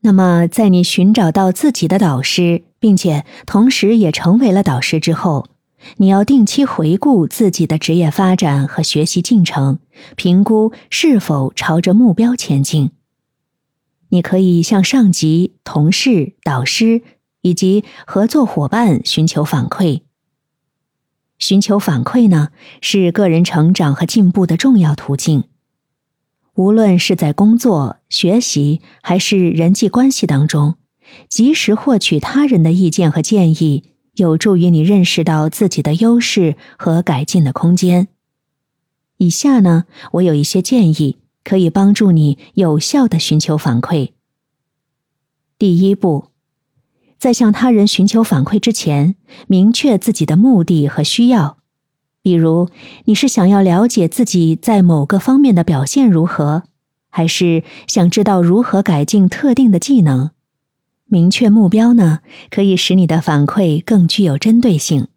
那么，在你寻找到自己的导师，并且同时也成为了导师之后，你要定期回顾自己的职业发展和学习进程，评估是否朝着目标前进。你可以向上级、同事、导师以及合作伙伴寻求反馈。寻求反馈呢，是个人成长和进步的重要途径。无论是在工作、学习还是人际关系当中，及时获取他人的意见和建议，有助于你认识到自己的优势和改进的空间。以下呢，我有一些建议，可以帮助你有效的寻求反馈。第一步，在向他人寻求反馈之前，明确自己的目的和需要。比如，你是想要了解自己在某个方面的表现如何，还是想知道如何改进特定的技能？明确目标呢，可以使你的反馈更具有针对性。